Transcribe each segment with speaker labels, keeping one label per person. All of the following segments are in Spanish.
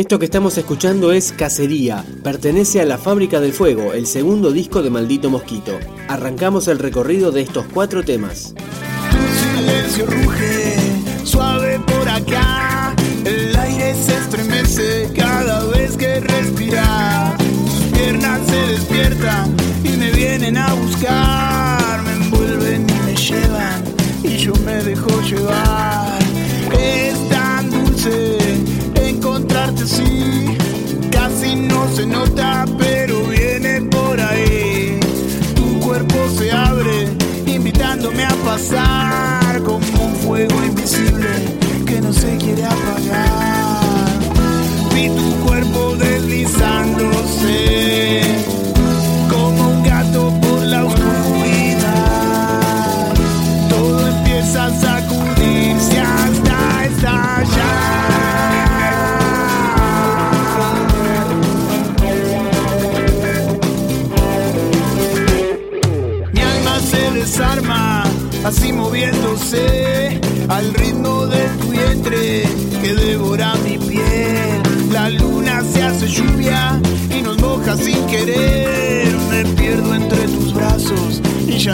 Speaker 1: Esto que estamos escuchando es Cacería, pertenece a La Fábrica del Fuego, el segundo disco de Maldito Mosquito. Arrancamos el recorrido de estos cuatro temas.
Speaker 2: Silencio ruge, suave por acá. El aire se estremece cada vez que respira. Tus piernas se despiertan y me vienen a buscar. Me envuelven y me llevan y yo me dejo llevar. Casi no se nota, pero viene por ahí. Tu cuerpo se abre, invitándome a pasar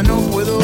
Speaker 2: no puedo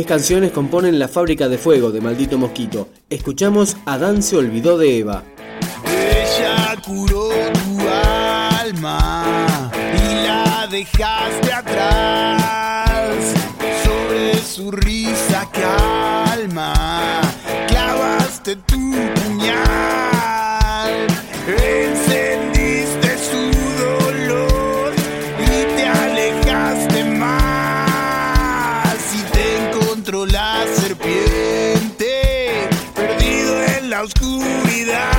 Speaker 1: 10 canciones componen La Fábrica de Fuego de Maldito Mosquito. Escuchamos Adán se olvidó de Eva.
Speaker 2: Ella curó tu alma y la dejaste atrás. Sobre su risa calma, clavaste tu oscuridad.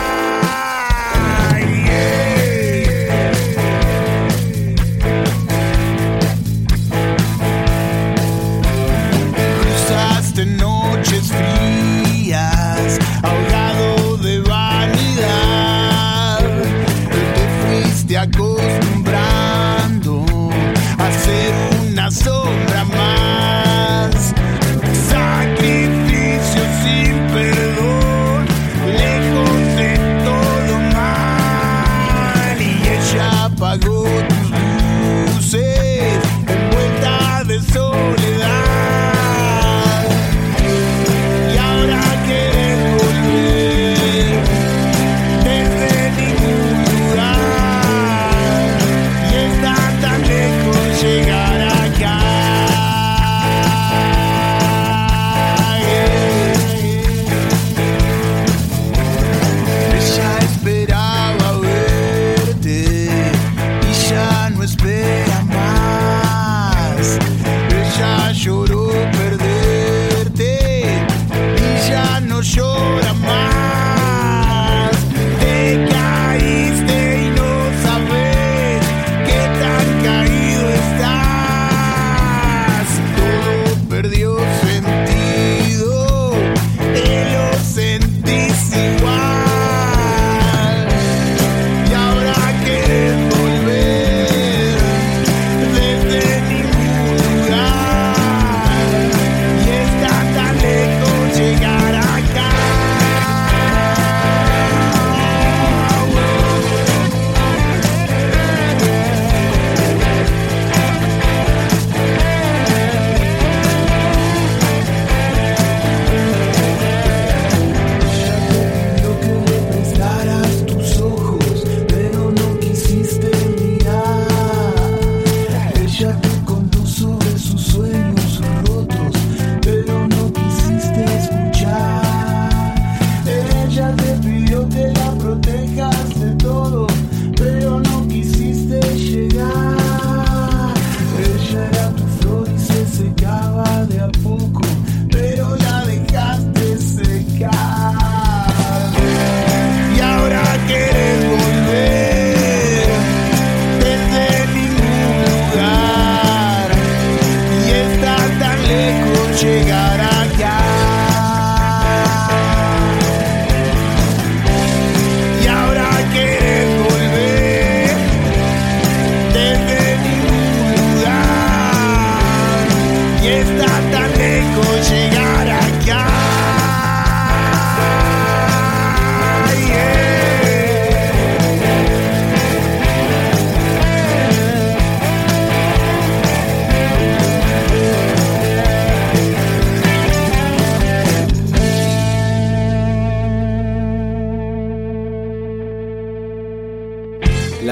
Speaker 2: Cruzaste noches frías, ahogado de vanidad. Te fuiste acostumbrando a ser una sombra más.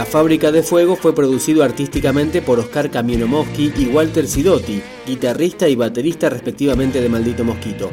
Speaker 2: Fábrica de Fuego fue producido artísticamente por Oscar Camino Moschi y Walter Sidotti, guitarrista y baterista respectivamente de Maldito Mosquito.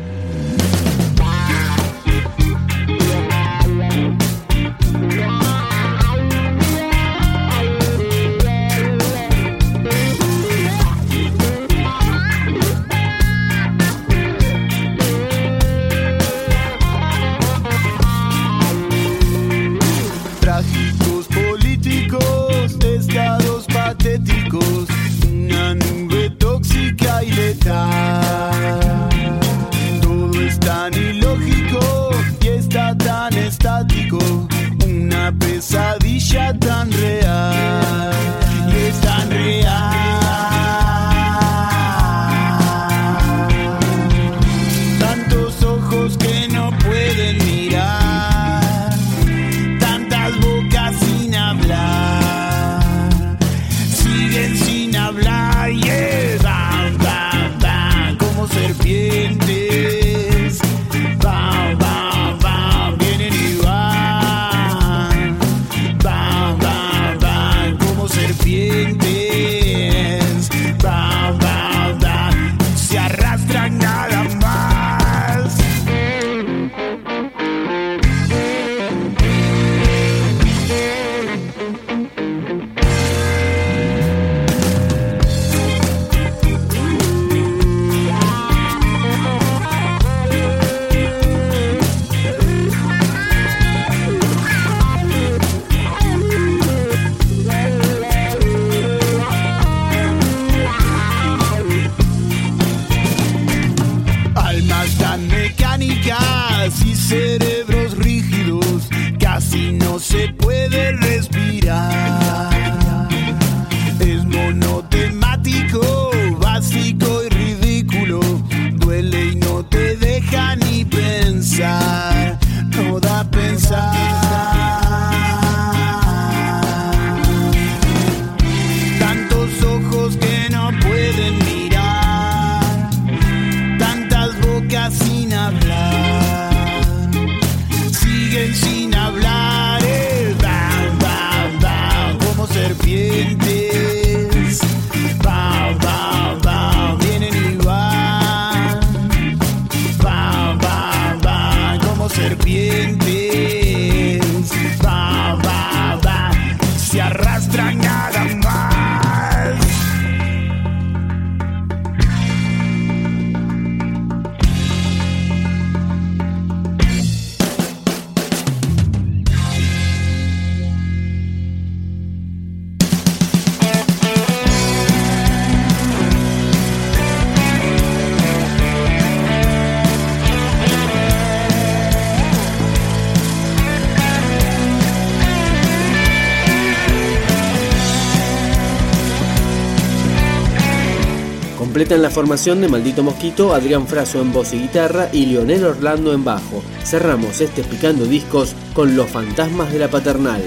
Speaker 2: Completan la formación de Maldito Mosquito Adrián Fraso en voz y guitarra y Leonel Orlando en bajo. Cerramos este Picando Discos con Los Fantasmas de la Paternal.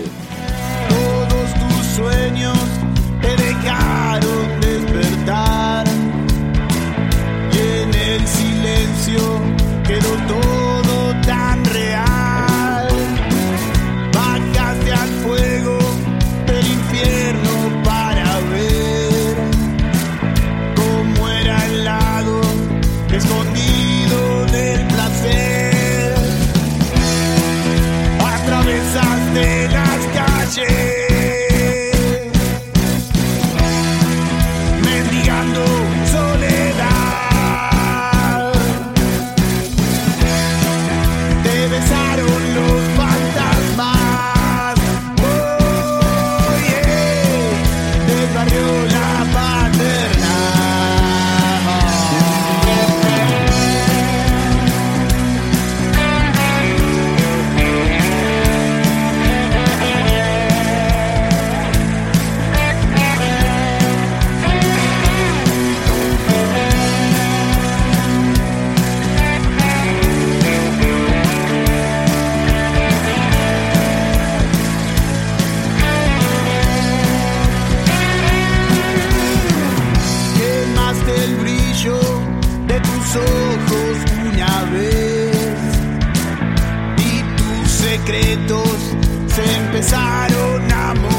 Speaker 3: de las calles. el brillo de tus ojos una vez y tus
Speaker 4: secretos se empezaron a
Speaker 2: morir.